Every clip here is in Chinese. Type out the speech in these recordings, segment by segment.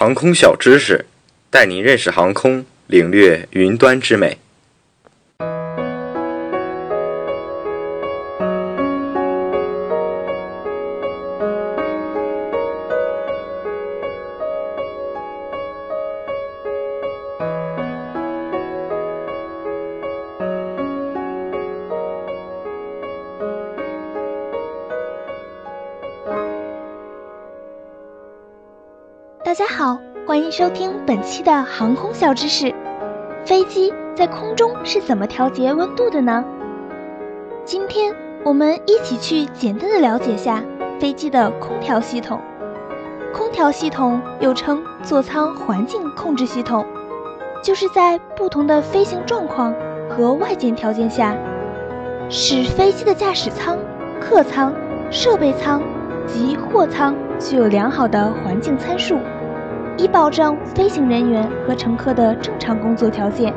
航空小知识，带您认识航空，领略云端之美。大家好，欢迎收听本期的航空小知识。飞机在空中是怎么调节温度的呢？今天我们一起去简单的了解下飞机的空调系统。空调系统又称座舱环境控制系统，就是在不同的飞行状况和外界条件下，使飞机的驾驶舱、客舱、设备舱及货舱具有良好的环境参数。以保障飞行人员和乘客的正常工作条件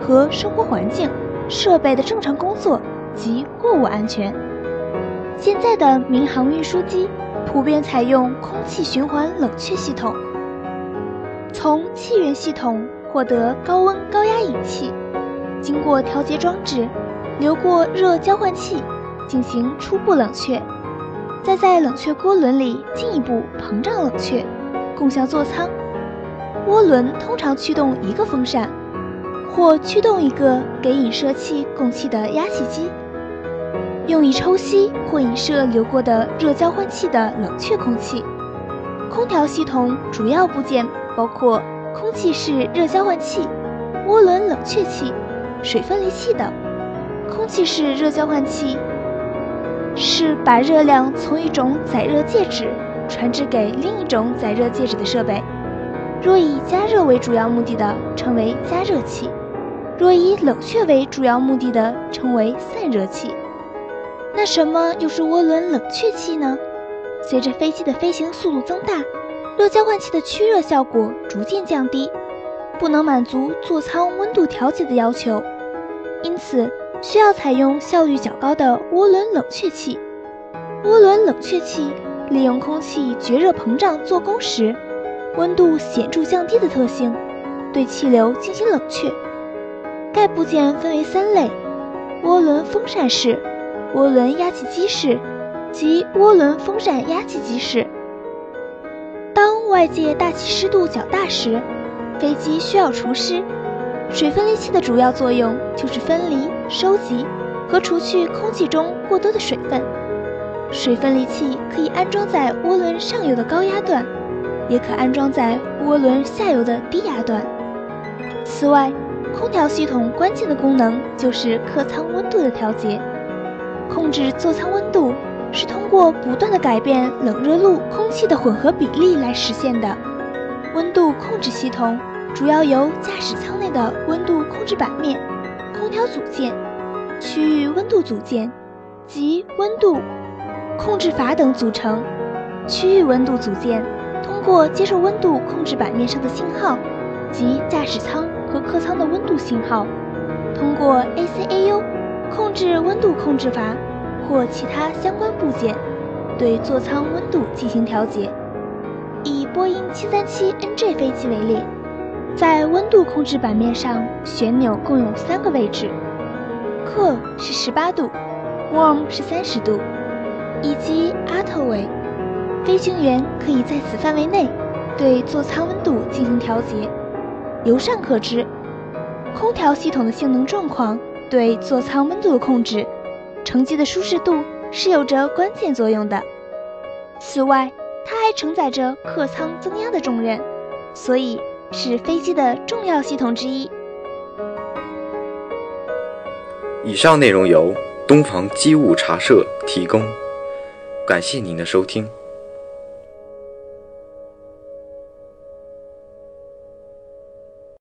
和生活环境、设备的正常工作及货物安全。现在的民航运输机普遍采用空气循环冷却系统，从气源系统获得高温高压引气，经过调节装置流过热交换器进行初步冷却，再在冷却涡轮里进一步膨胀冷却，供向座舱。涡轮通常驱动一个风扇，或驱动一个给引射器供气的压气机，用以抽吸或引射流过的热交换器的冷却空气。空调系统主要部件包括空气式热交换器、涡轮冷却器、水分离器等。空气式热交换器是把热量从一种载热介质传至给另一种载热介质的设备。若以加热为主要目的的，称为加热器；若以冷却为主要目的的，称为散热器。那什么又是涡轮冷却器呢？随着飞机的飞行速度增大，热交换器的驱热效果逐渐降低，不能满足座舱温度调节的要求，因此需要采用效率较高的涡轮冷却器。涡轮冷却器利用空气绝热膨胀做功时。温度显著降低的特性，对气流进行冷却。该部件分为三类：涡轮风扇式、涡轮压气机式及涡轮风扇压气机式。当外界大气湿度较大时，飞机需要除湿。水分离器的主要作用就是分离、收集和除去空气中过多的水分。水分离器可以安装在涡轮上游的高压段。也可安装在涡轮下游的低压段。此外，空调系统关键的功能就是客舱温度的调节。控制座舱温度是通过不断的改变冷热路空气的混合比例来实现的。温度控制系统主要由驾驶舱内的温度控制板面、空调组件、区域温度组件及温度控制阀等组成。区域温度组件。通过接受温度控制板面上的信号及驾驶舱和客舱的温度信号，通过 ACAU 控制温度控制阀或其他相关部件，对座舱温度进行调节。以波音 737NG 飞机为例，在温度控制板面上旋钮共有三个位置，Cool 是十八度，Warm 是三十度，以及 Auto 位。飞行员可以在此范围内对座舱温度进行调节。由上可知，空调系统的性能状况对座舱温度的控制、乘机的舒适度是有着关键作用的。此外，它还承载着客舱增压的重任，所以是飞机的重要系统之一。以上内容由东鹏机务茶社提供，感谢您的收听。